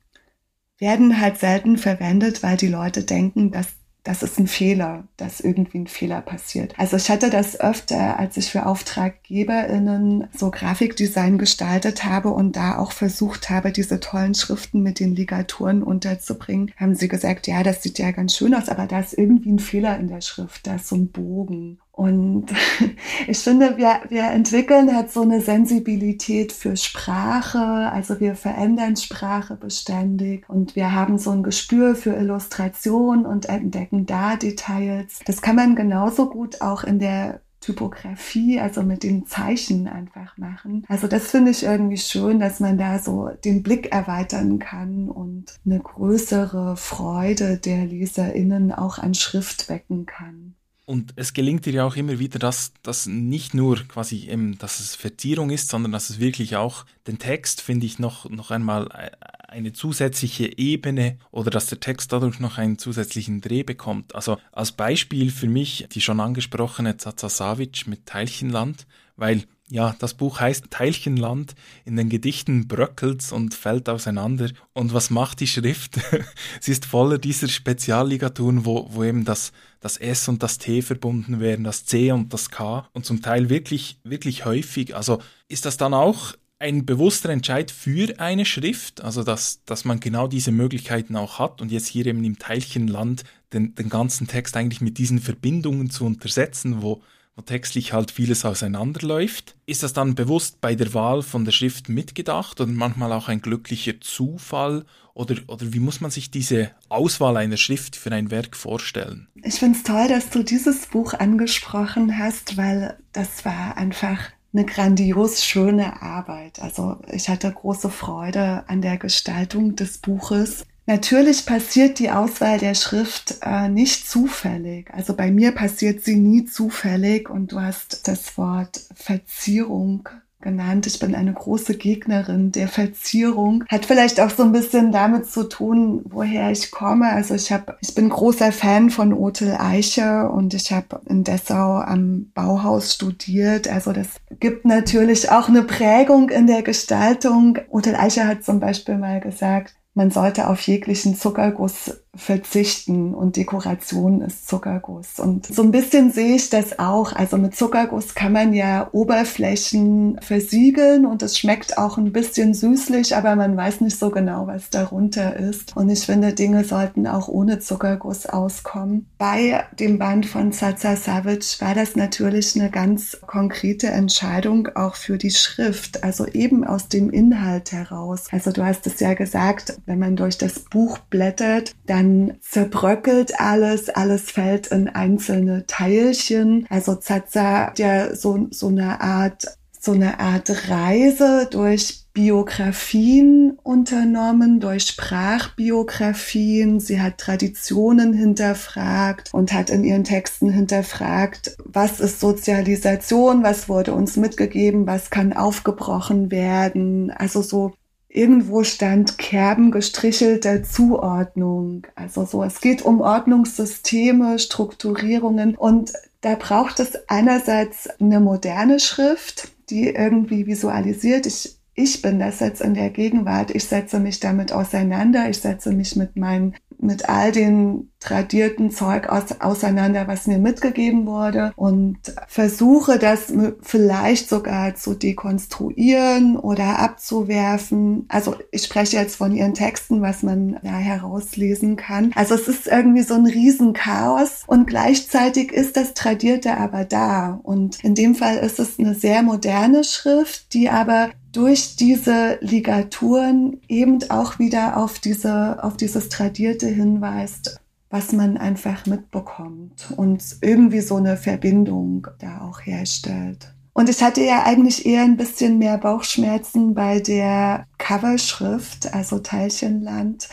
werden halt selten verwendet, weil die Leute denken, dass das ist ein Fehler, dass irgendwie ein Fehler passiert. Also ich hatte das öfter, als ich für AuftraggeberInnen so Grafikdesign gestaltet habe und da auch versucht habe, diese tollen Schriften mit den Ligaturen unterzubringen, haben sie gesagt, ja, das sieht ja ganz schön aus, aber da ist irgendwie ein Fehler in der Schrift, da ist so ein Bogen. Und ich finde, wir, wir entwickeln halt so eine Sensibilität für Sprache. Also wir verändern Sprache beständig und wir haben so ein Gespür für Illustration und entdecken da Details. Das kann man genauso gut auch in der Typografie, also mit den Zeichen einfach machen. Also das finde ich irgendwie schön, dass man da so den Blick erweitern kann und eine größere Freude der LeserInnen auch an Schrift wecken kann. Und es gelingt dir ja auch immer wieder, dass das nicht nur quasi, eben, dass es Verzierung ist, sondern dass es wirklich auch den Text, finde ich, noch, noch einmal äh, eine zusätzliche Ebene oder dass der Text dadurch noch einen zusätzlichen Dreh bekommt. Also als Beispiel für mich die schon angesprochene Zaza Savic mit Teilchenland, weil ja, das Buch heißt Teilchenland. In den Gedichten bröckelt's und fällt auseinander. Und was macht die Schrift? Sie ist voller dieser Spezialligaturen, wo, wo eben das, das S und das T verbunden werden, das C und das K und zum Teil wirklich, wirklich häufig. Also ist das dann auch ein bewusster Entscheid für eine Schrift, also dass, dass man genau diese Möglichkeiten auch hat und jetzt hier eben im Teilchenland den, den ganzen Text eigentlich mit diesen Verbindungen zu untersetzen, wo, wo textlich halt vieles auseinanderläuft. Ist das dann bewusst bei der Wahl von der Schrift mitgedacht oder manchmal auch ein glücklicher Zufall? Oder, oder wie muss man sich diese Auswahl einer Schrift für ein Werk vorstellen? Ich finde es toll, dass du dieses Buch angesprochen hast, weil das war einfach eine grandios schöne Arbeit. Also ich hatte große Freude an der Gestaltung des Buches. Natürlich passiert die Auswahl der Schrift äh, nicht zufällig. Also bei mir passiert sie nie zufällig und du hast das Wort Verzierung genannt. Ich bin eine große Gegnerin der Verzierung. Hat vielleicht auch so ein bisschen damit zu tun, woher ich komme. Also ich habe, ich bin großer Fan von Otel Eiche und ich habe in Dessau am Bauhaus studiert. Also das gibt natürlich auch eine Prägung in der Gestaltung. Otel Eiche hat zum Beispiel mal gesagt, man sollte auf jeglichen Zuckerguss verzichten und Dekoration ist Zuckerguss. Und so ein bisschen sehe ich das auch. Also mit Zuckerguss kann man ja Oberflächen versiegeln und es schmeckt auch ein bisschen süßlich, aber man weiß nicht so genau, was darunter ist. Und ich finde, Dinge sollten auch ohne Zuckerguss auskommen. Bei dem Band von Zaza Savage war das natürlich eine ganz konkrete Entscheidung auch für die Schrift, also eben aus dem Inhalt heraus. Also du hast es ja gesagt, wenn man durch das Buch blättert, dann zerbröckelt alles, alles fällt in einzelne Teilchen. Also Zaza hat ja so, so eine Art, so eine Art Reise durch Biografien unternommen, durch Sprachbiografien. Sie hat Traditionen hinterfragt und hat in ihren Texten hinterfragt, was ist Sozialisation, was wurde uns mitgegeben, was kann aufgebrochen werden. Also so irgendwo stand Kerben gestrichelter Zuordnung. Also so, es geht um Ordnungssysteme, Strukturierungen und da braucht es einerseits eine moderne Schrift, die irgendwie visualisiert. Ich, ich bin das jetzt in der Gegenwart. Ich setze mich damit auseinander. Ich setze mich mit meinen, mit all den tradierten Zeug aus, auseinander, was mir mitgegeben wurde und versuche das vielleicht sogar zu dekonstruieren oder abzuwerfen. Also ich spreche jetzt von ihren Texten, was man da herauslesen kann. Also es ist irgendwie so ein Riesenchaos und gleichzeitig ist das Tradierte aber da. Und in dem Fall ist es eine sehr moderne Schrift, die aber durch diese Ligaturen eben auch wieder auf diese, auf dieses Tradierte hinweist was man einfach mitbekommt und irgendwie so eine Verbindung da auch herstellt. Und ich hatte ja eigentlich eher ein bisschen mehr Bauchschmerzen bei der Coverschrift, also Teilchenland,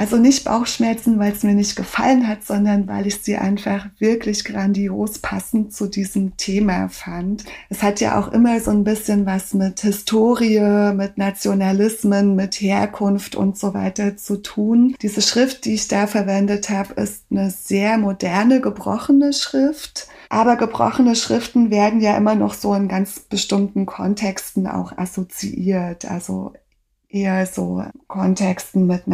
also nicht Bauchschmerzen, weil es mir nicht gefallen hat, sondern weil ich sie einfach wirklich grandios passend zu diesem Thema fand. Es hat ja auch immer so ein bisschen was mit Historie, mit Nationalismen, mit Herkunft und so weiter zu tun. Diese Schrift, die ich da verwendet habe, ist eine sehr moderne, gebrochene Schrift. Aber gebrochene Schriften werden ja immer noch so in ganz bestimmten Kontexten auch assoziiert. Also eher so Kontexten mit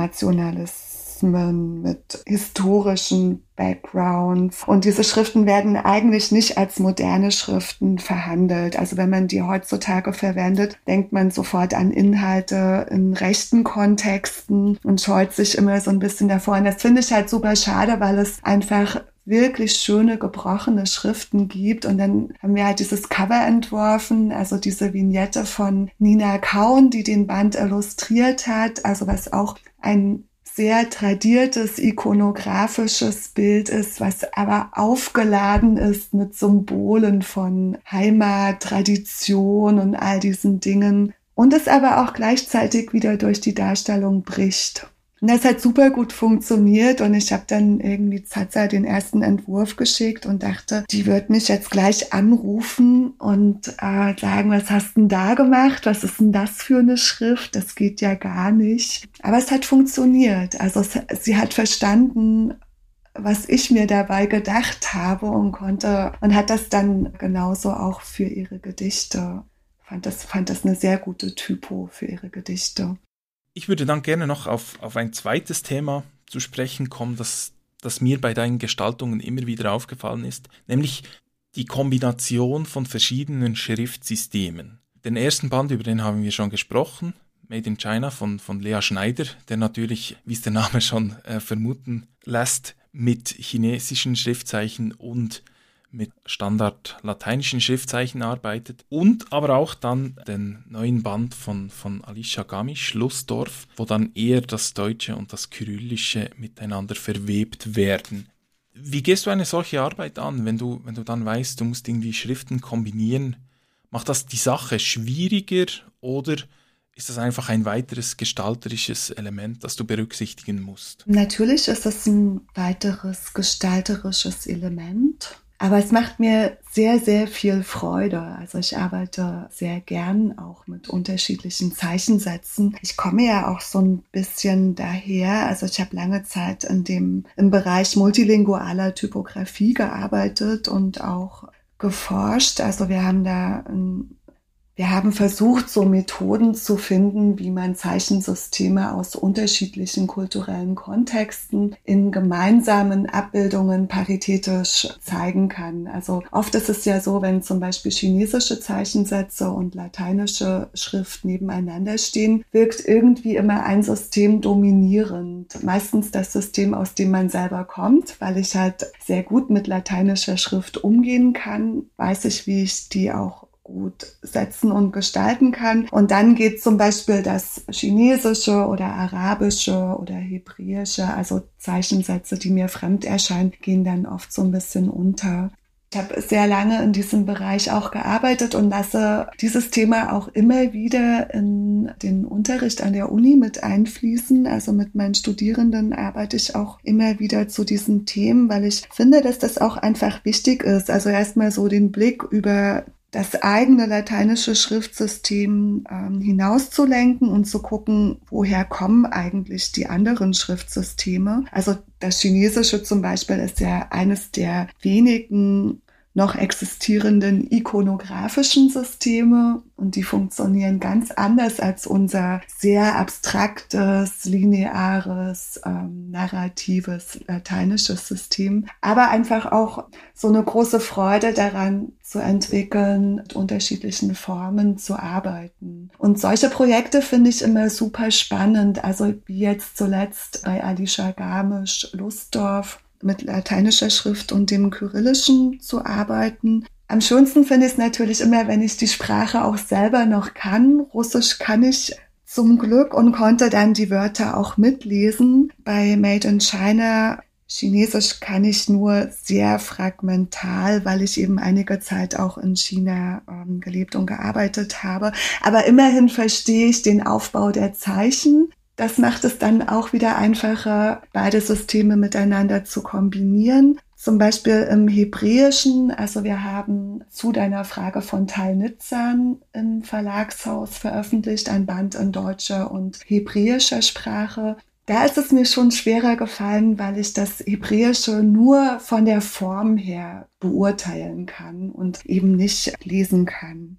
Nationalismen, mit historischen Backgrounds. Und diese Schriften werden eigentlich nicht als moderne Schriften verhandelt. Also wenn man die heutzutage verwendet, denkt man sofort an Inhalte in rechten Kontexten und scheut sich immer so ein bisschen davor. Und das finde ich halt super schade, weil es einfach wirklich schöne gebrochene Schriften gibt. Und dann haben wir halt dieses Cover entworfen, also diese Vignette von Nina Kaun, die den Band illustriert hat, also was auch ein sehr tradiertes ikonografisches Bild ist, was aber aufgeladen ist mit Symbolen von Heimat, Tradition und all diesen Dingen und es aber auch gleichzeitig wieder durch die Darstellung bricht. Und das hat super gut funktioniert und ich habe dann irgendwie Zaza den ersten Entwurf geschickt und dachte, die wird mich jetzt gleich anrufen und äh, sagen, was hast denn da gemacht? Was ist denn das für eine Schrift? Das geht ja gar nicht. Aber es hat funktioniert. Also es, sie hat verstanden, was ich mir dabei gedacht habe und konnte und hat das dann genauso auch für ihre Gedichte. Fand das, fand das eine sehr gute Typo für ihre Gedichte. Ich würde dann gerne noch auf, auf ein zweites Thema zu sprechen kommen, das, das mir bei deinen Gestaltungen immer wieder aufgefallen ist, nämlich die Kombination von verschiedenen Schriftsystemen. Den ersten Band, über den haben wir schon gesprochen, Made in China von, von Lea Schneider, der natürlich, wie es der Name schon äh, vermuten lässt, mit chinesischen Schriftzeichen und mit Standard lateinischen Schriftzeichen arbeitet und aber auch dann den neuen Band von, von Alicia Gami, Schlussdorf, wo dann eher das Deutsche und das Kyrillische miteinander verwebt werden. Wie gehst du eine solche Arbeit an, wenn du, wenn du dann weißt, du musst irgendwie Schriften kombinieren? Macht das die Sache schwieriger oder ist das einfach ein weiteres gestalterisches Element, das du berücksichtigen musst? Natürlich ist das ein weiteres gestalterisches Element. Aber es macht mir sehr, sehr viel Freude. Also ich arbeite sehr gern auch mit unterschiedlichen Zeichensätzen. Ich komme ja auch so ein bisschen daher. Also ich habe lange Zeit in dem, im Bereich multilingualer Typografie gearbeitet und auch geforscht. Also wir haben da ein wir haben versucht, so Methoden zu finden, wie man Zeichensysteme aus unterschiedlichen kulturellen Kontexten in gemeinsamen Abbildungen paritätisch zeigen kann. Also oft ist es ja so, wenn zum Beispiel chinesische Zeichensätze und lateinische Schrift nebeneinander stehen, wirkt irgendwie immer ein System dominierend. Meistens das System, aus dem man selber kommt, weil ich halt sehr gut mit lateinischer Schrift umgehen kann, weiß ich, wie ich die auch gut setzen und gestalten kann. Und dann geht zum Beispiel das Chinesische oder Arabische oder Hebräische, also Zeichensätze, die mir fremd erscheinen, gehen dann oft so ein bisschen unter. Ich habe sehr lange in diesem Bereich auch gearbeitet und lasse dieses Thema auch immer wieder in den Unterricht an der Uni mit einfließen. Also mit meinen Studierenden arbeite ich auch immer wieder zu diesen Themen, weil ich finde, dass das auch einfach wichtig ist. Also erstmal so den Blick über das eigene lateinische Schriftsystem ähm, hinauszulenken und zu gucken, woher kommen eigentlich die anderen Schriftsysteme. Also das Chinesische zum Beispiel ist ja eines der wenigen noch existierenden ikonografischen Systeme und die funktionieren ganz anders als unser sehr abstraktes, lineares, ähm, narratives lateinisches System, aber einfach auch so eine große Freude daran zu entwickeln, mit unterschiedlichen Formen zu arbeiten. Und solche Projekte finde ich immer super spannend, also wie jetzt zuletzt bei Alicia Garmisch-Lustdorf mit lateinischer Schrift und dem Kyrillischen zu arbeiten. Am schönsten finde ich es natürlich immer, wenn ich die Sprache auch selber noch kann. Russisch kann ich zum Glück und konnte dann die Wörter auch mitlesen. Bei Made in China Chinesisch kann ich nur sehr fragmental, weil ich eben einige Zeit auch in China ähm, gelebt und gearbeitet habe. Aber immerhin verstehe ich den Aufbau der Zeichen. Das macht es dann auch wieder einfacher, beide Systeme miteinander zu kombinieren. Zum Beispiel im Hebräischen, also wir haben zu deiner Frage von Tal Nitzan im Verlagshaus veröffentlicht, ein Band in deutscher und hebräischer Sprache. Da ist es mir schon schwerer gefallen, weil ich das Hebräische nur von der Form her beurteilen kann und eben nicht lesen kann.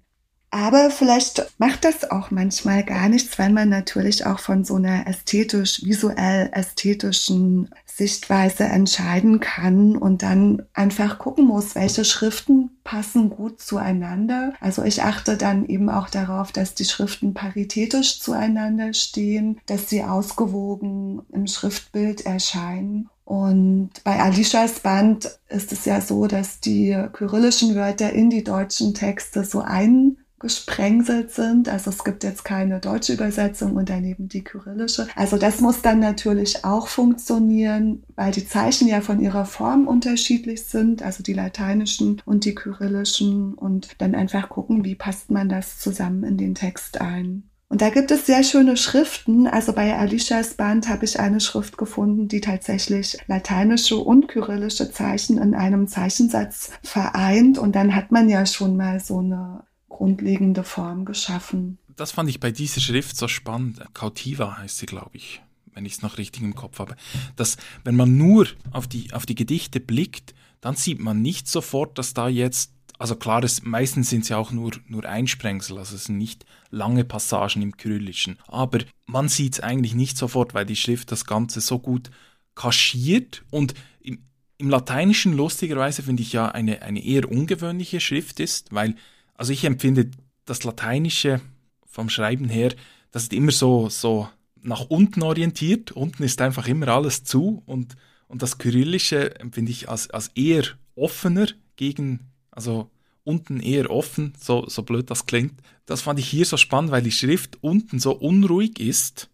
Aber vielleicht macht das auch manchmal gar nichts, weil man natürlich auch von so einer ästhetisch, visuell ästhetischen Sichtweise entscheiden kann und dann einfach gucken muss, welche Schriften passen gut zueinander. Also ich achte dann eben auch darauf, dass die Schriften paritätisch zueinander stehen, dass sie ausgewogen im Schriftbild erscheinen. Und bei Alishas Band ist es ja so, dass die kyrillischen Wörter in die deutschen Texte so ein gesprengselt sind. Also es gibt jetzt keine deutsche Übersetzung und daneben die kyrillische. Also das muss dann natürlich auch funktionieren, weil die Zeichen ja von ihrer Form unterschiedlich sind, also die lateinischen und die kyrillischen und dann einfach gucken, wie passt man das zusammen in den Text ein. Und da gibt es sehr schöne Schriften. Also bei Alicias Band habe ich eine Schrift gefunden, die tatsächlich lateinische und kyrillische Zeichen in einem Zeichensatz vereint. Und dann hat man ja schon mal so eine grundlegende Form geschaffen. Das fand ich bei dieser Schrift so spannend. Cautiva heißt sie, glaube ich, wenn ich es noch richtig im Kopf habe. Dass, wenn man nur auf die, auf die Gedichte blickt, dann sieht man nicht sofort, dass da jetzt, also klar, es, meistens sind es ja auch nur, nur Einsprengsel, also es sind nicht lange Passagen im Kyrillischen. Aber man sieht es eigentlich nicht sofort, weil die Schrift das Ganze so gut kaschiert und im, im Lateinischen lustigerweise finde ich ja eine, eine eher ungewöhnliche Schrift ist, weil also ich empfinde das Lateinische vom Schreiben her, das ist immer so, so nach unten orientiert. Unten ist einfach immer alles zu und, und das Kyrillische empfinde ich als, als eher offener gegen, also unten eher offen, so, so blöd das klingt. Das fand ich hier so spannend, weil die Schrift unten so unruhig ist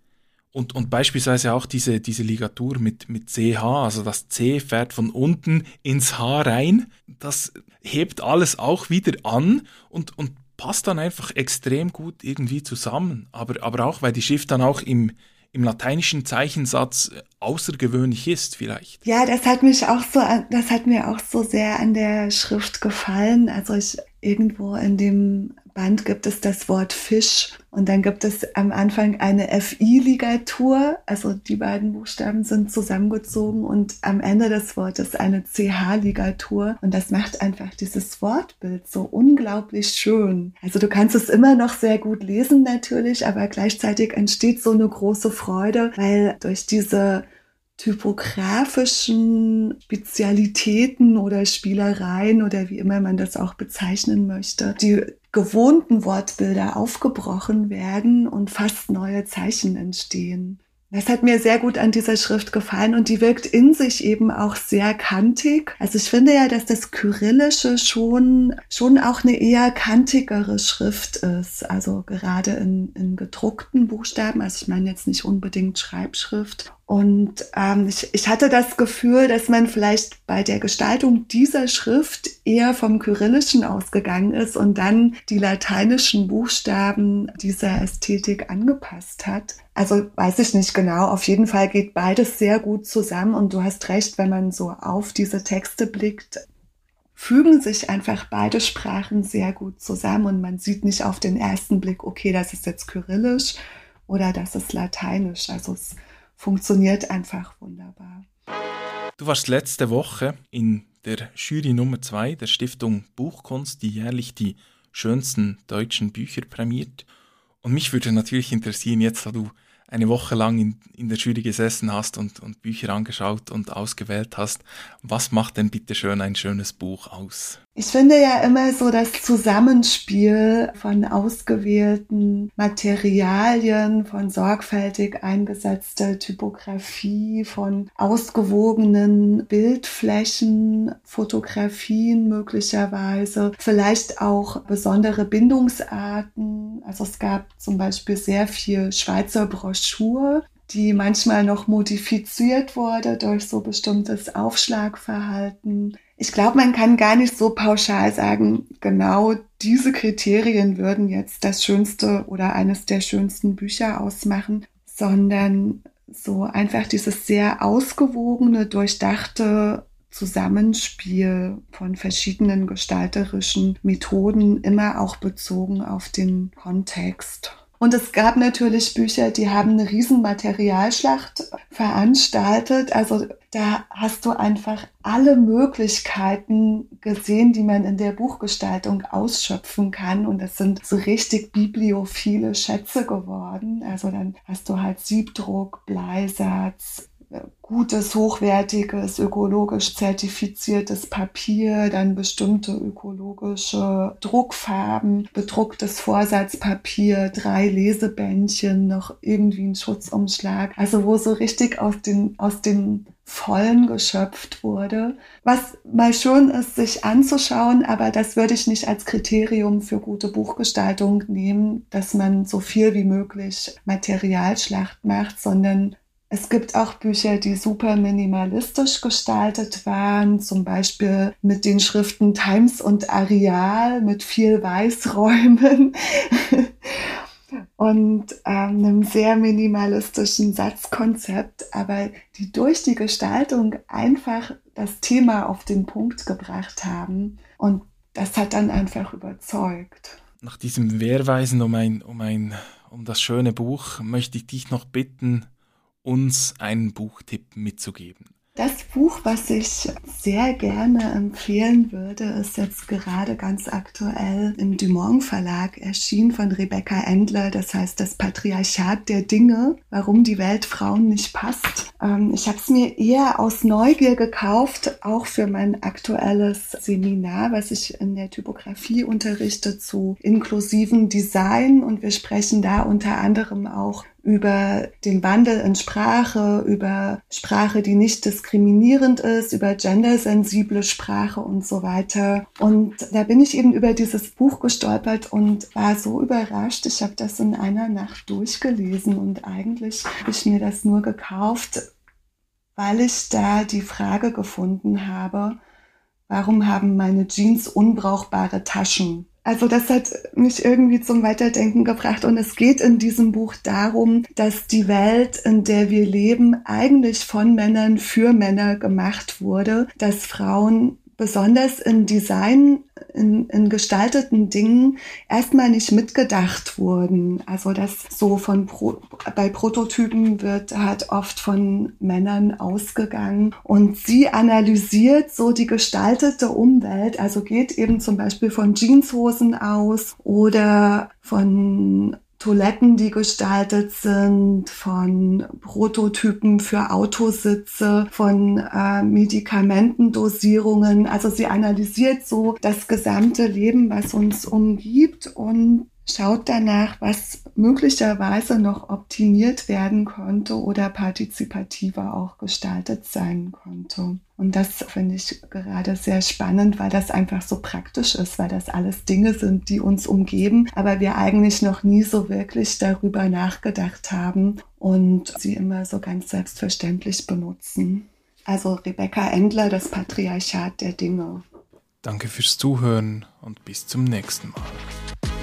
und, und beispielsweise auch diese, diese Ligatur mit, mit CH, also das C fährt von unten ins H rein. Das hebt alles auch wieder an und, und passt dann einfach extrem gut irgendwie zusammen. Aber, aber auch, weil die Schrift dann auch im, im lateinischen Zeichensatz außergewöhnlich ist, vielleicht. Ja, das hat mich auch so, das hat mir auch so sehr an der Schrift gefallen. Also ich irgendwo in dem Band gibt es das Wort Fisch und dann gibt es am Anfang eine FI-Ligatur, also die beiden Buchstaben sind zusammengezogen und am Ende des Wortes eine CH-Ligatur und das macht einfach dieses Wortbild so unglaublich schön. Also du kannst es immer noch sehr gut lesen natürlich, aber gleichzeitig entsteht so eine große Freude, weil durch diese typografischen Spezialitäten oder Spielereien oder wie immer man das auch bezeichnen möchte, die gewohnten Wortbilder aufgebrochen werden und fast neue Zeichen entstehen. Das hat mir sehr gut an dieser Schrift gefallen und die wirkt in sich eben auch sehr kantig. Also ich finde ja, dass das Kyrillische schon, schon auch eine eher kantigere Schrift ist. Also gerade in, in gedruckten Buchstaben. Also ich meine jetzt nicht unbedingt Schreibschrift. Und ähm, ich, ich hatte das Gefühl, dass man vielleicht bei der Gestaltung dieser Schrift eher vom Kyrillischen ausgegangen ist und dann die lateinischen Buchstaben dieser Ästhetik angepasst hat. Also weiß ich nicht genau. Auf jeden Fall geht beides sehr gut zusammen und du hast recht, wenn man so auf diese Texte blickt, fügen sich einfach beide Sprachen sehr gut zusammen und man sieht nicht auf den ersten Blick, okay, das ist jetzt Kyrillisch oder das ist Lateinisch. Also es funktioniert einfach wunderbar. Du warst letzte Woche in der Jury Nummer 2 der Stiftung Buchkunst, die jährlich die schönsten deutschen Bücher prämiert. Und mich würde natürlich interessieren, jetzt da du eine Woche lang in, in der Jury gesessen hast und, und Bücher angeschaut und ausgewählt hast, was macht denn bitte schön ein schönes Buch aus? Ich finde ja immer so das Zusammenspiel von ausgewählten Materialien, von sorgfältig eingesetzter Typografie, von ausgewogenen Bildflächen, Fotografien möglicherweise, vielleicht auch besondere Bindungsarten. Also es gab zum Beispiel sehr viel Schweizer Broschur, die manchmal noch modifiziert wurde durch so bestimmtes Aufschlagverhalten. Ich glaube, man kann gar nicht so pauschal sagen, genau diese Kriterien würden jetzt das schönste oder eines der schönsten Bücher ausmachen, sondern so einfach dieses sehr ausgewogene, durchdachte Zusammenspiel von verschiedenen gestalterischen Methoden, immer auch bezogen auf den Kontext. Und es gab natürlich Bücher, die haben eine riesen Materialschlacht veranstaltet. Also da hast du einfach alle Möglichkeiten gesehen, die man in der Buchgestaltung ausschöpfen kann. Und es sind so richtig bibliophile Schätze geworden. Also dann hast du halt Siebdruck, Bleisatz, gutes, hochwertiges, ökologisch zertifiziertes Papier, dann bestimmte ökologische Druckfarben, bedrucktes Vorsatzpapier, drei Lesebändchen, noch irgendwie ein Schutzumschlag. Also wo so richtig aus den, aus dem Vollen geschöpft wurde. Was mal schön ist, sich anzuschauen, aber das würde ich nicht als Kriterium für gute Buchgestaltung nehmen, dass man so viel wie möglich Materialschlacht macht, sondern es gibt auch Bücher, die super minimalistisch gestaltet waren, zum Beispiel mit den Schriften Times und Areal, mit viel Weißräumen und ähm, einem sehr minimalistischen Satzkonzept, aber die durch die Gestaltung einfach das Thema auf den Punkt gebracht haben. Und das hat dann einfach überzeugt. Nach diesem Wehrweisen um ein, um ein, um das schöne Buch möchte ich dich noch bitten, uns einen Buchtipp mitzugeben. Das Buch, was ich sehr gerne empfehlen würde, ist jetzt gerade ganz aktuell im Dumont Verlag erschienen von Rebecca Endler. Das heißt Das Patriarchat der Dinge, warum die Welt Frauen nicht passt. Ähm, ich habe es mir eher aus Neugier gekauft, auch für mein aktuelles Seminar, was ich in der Typografie unterrichte zu inklusiven Design. Und wir sprechen da unter anderem auch über den Wandel in Sprache, über Sprache, die nicht diskriminierend ist, über gendersensible Sprache und so weiter. Und da bin ich eben über dieses Buch gestolpert und war so überrascht. Ich habe das in einer Nacht durchgelesen und eigentlich habe ich mir das nur gekauft, weil ich da die Frage gefunden habe, warum haben meine Jeans unbrauchbare Taschen? Also das hat mich irgendwie zum Weiterdenken gebracht. Und es geht in diesem Buch darum, dass die Welt, in der wir leben, eigentlich von Männern für Männer gemacht wurde, dass Frauen besonders in Design, in, in gestalteten Dingen erstmal nicht mitgedacht wurden. Also das so von Pro, bei Prototypen wird halt oft von Männern ausgegangen und sie analysiert so die gestaltete Umwelt, also geht eben zum Beispiel von Jeanshosen aus oder von Toiletten, die gestaltet sind, von Prototypen für Autositze, von äh, Medikamentendosierungen. Also sie analysiert so das gesamte Leben, was uns umgibt und schaut danach, was möglicherweise noch optimiert werden konnte oder partizipativer auch gestaltet sein konnte. Und das finde ich gerade sehr spannend, weil das einfach so praktisch ist, weil das alles Dinge sind, die uns umgeben, aber wir eigentlich noch nie so wirklich darüber nachgedacht haben und sie immer so ganz selbstverständlich benutzen. Also Rebecca Endler, das Patriarchat der Dinge. Danke fürs Zuhören und bis zum nächsten Mal.